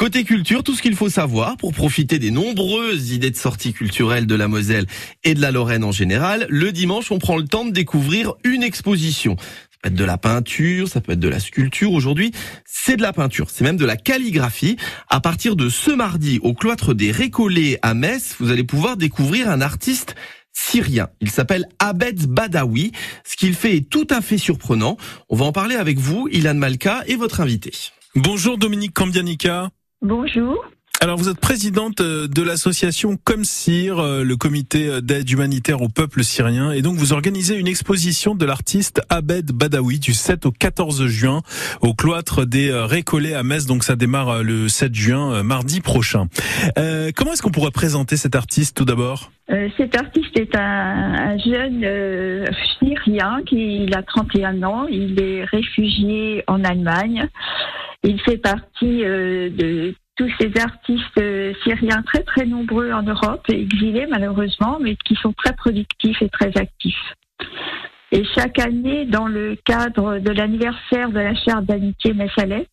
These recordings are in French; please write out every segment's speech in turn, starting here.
Côté culture, tout ce qu'il faut savoir pour profiter des nombreuses idées de sorties culturelles de la Moselle et de la Lorraine en général. Le dimanche, on prend le temps de découvrir une exposition. Ça peut être de la peinture, ça peut être de la sculpture. Aujourd'hui, c'est de la peinture, c'est même de la calligraphie. À partir de ce mardi, au cloître des Récollets à Metz, vous allez pouvoir découvrir un artiste syrien. Il s'appelle Abed Badawi. Ce qu'il fait est tout à fait surprenant. On va en parler avec vous, Ilan Malka, et votre invité. Bonjour Dominique Cambianica. Bonjour. Alors vous êtes présidente euh, de l'association Comsir, euh, le comité d'aide humanitaire au peuple syrien, et donc vous organisez une exposition de l'artiste Abed Badawi du 7 au 14 juin au cloître des euh, Récollets à Metz, donc ça démarre le 7 juin, mardi prochain. Euh, comment est-ce qu'on pourrait présenter cet artiste tout d'abord? Euh, cet artiste est un, un jeune euh, syrien qui il a 31 ans, il est réfugié en Allemagne. Il fait partie euh, de tous ces artistes euh, syriens très très nombreux en Europe, exilés malheureusement, mais qui sont très productifs et très actifs. Et chaque année, dans le cadre de l'anniversaire de la charte d'amitié Messalès,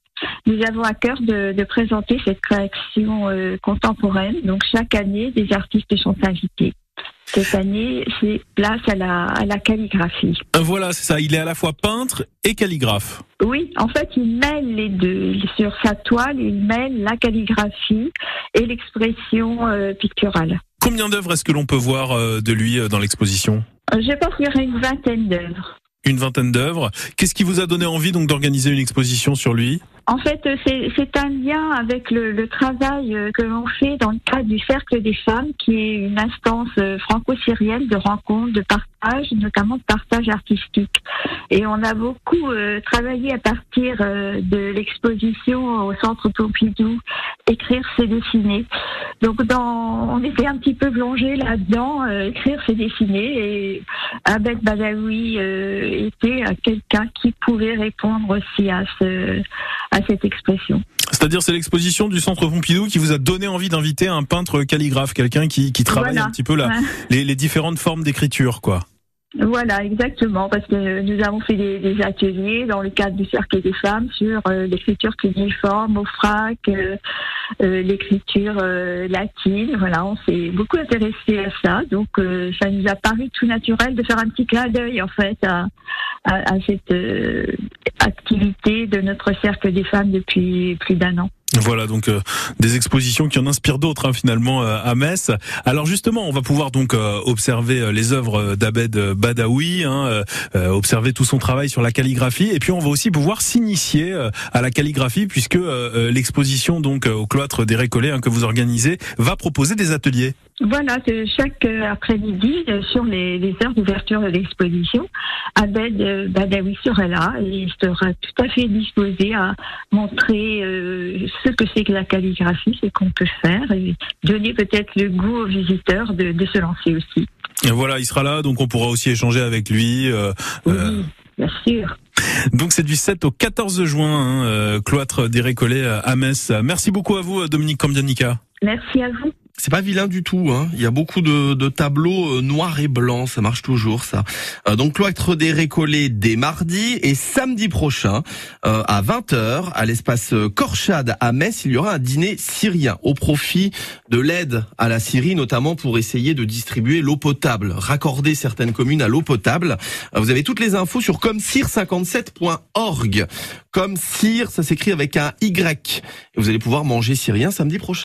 nous avons à cœur de, de présenter cette création euh, contemporaine. Donc chaque année, des artistes sont invités. Cette année, c'est place à la, à la calligraphie. Euh, Voilà, c'est ça. Il est à la fois peintre et calligraphe. Oui, en fait, il mêle les deux. Sur sa toile, il mêle la calligraphie et l'expression euh, picturale. Combien d'œuvres est-ce que l'on peut voir euh, de lui euh, dans l'exposition? Euh, J'ai parcouru une vingtaine d'œuvres. Une vingtaine d'œuvres. Qu'est-ce qui vous a donné envie donc d'organiser une exposition sur lui? En fait, c'est un lien avec le, travail euh, que l'on fait dans le cadre du Cercle des femmes, qui est une instance euh, franco-syrienne de rencontres, de partage, notamment de partage artistique. Et on a beaucoup euh, travaillé à partir de l'exposition au Centre Pompidou, écrire, c'est dessiner. Donc, dans, on était un petit peu plongé là-dedans, euh, écrire, c'est dessiner. Et Abed Badawi euh, était quelqu'un qui pouvait répondre aussi à ce à cette expression. C'est-à-dire c'est l'exposition du Centre Pompidou qui vous a donné envie d'inviter un peintre calligraphe, quelqu'un qui, qui travaille Voilà. un petit peu là, Ouais. les, les différentes formes d'écriture, quoi. Voilà, exactement, parce que nous avons fait des, ateliers dans le cadre du Cercle des femmes sur euh, l'écriture cunéiforme, au frac, euh, euh, l'écriture latine. Voilà, on s'est beaucoup intéressé à ça, donc ça nous a paru tout naturel de faire un petit clin d'œil en fait à, cette activité de notre Cercle des femmes depuis plus d'un an. Voilà donc euh, des expositions qui en inspirent d'autres hein, finalement euh, à Metz. Alors justement, on va pouvoir donc euh, observer euh, les œuvres d'Abed Badawi, hein, euh, euh, observer tout son travail sur la calligraphie, et puis on va aussi pouvoir s'initier euh, à la calligraphie puisque euh, euh, l'exposition donc euh, au cloître des Récollets hein, que vous organisez va proposer des ateliers. Voilà, que chaque euh, après-midi, euh, sur les, les heures d'ouverture de l'exposition, Abed euh, Badawi sera là et il sera tout à fait disposé à montrer euh, ce que c'est que la calligraphie, ce qu'on peut faire et donner peut-être le goût aux visiteurs de, de se lancer aussi. Et voilà, il sera là, donc on pourra aussi échanger avec lui. euh, euh, Oui, bien sûr. donc c'est du 7 au 14 juin, hein, euh, cloître des Récollets euh, à Metz. Merci beaucoup à vous, euh, Dominique Cambianica. Merci à vous. C'est pas vilain du tout. Hein. Il y a beaucoup de, de tableaux euh, noirs et blancs. Ça marche toujours, ça. Euh, donc, cloître des Récollets dès mardi et samedi prochain euh, à 20h à l'espace euh, Corchade à Metz, il y aura un dîner syrien au profit de l'aide à la Syrie, notamment pour essayer de distribuer l'eau potable, raccorder certaines communes à l'eau potable. Euh, vous avez toutes les infos sur comsir57.org. Comsir, ça s'écrit avec un Y. Et vous allez pouvoir manger syrien samedi prochain.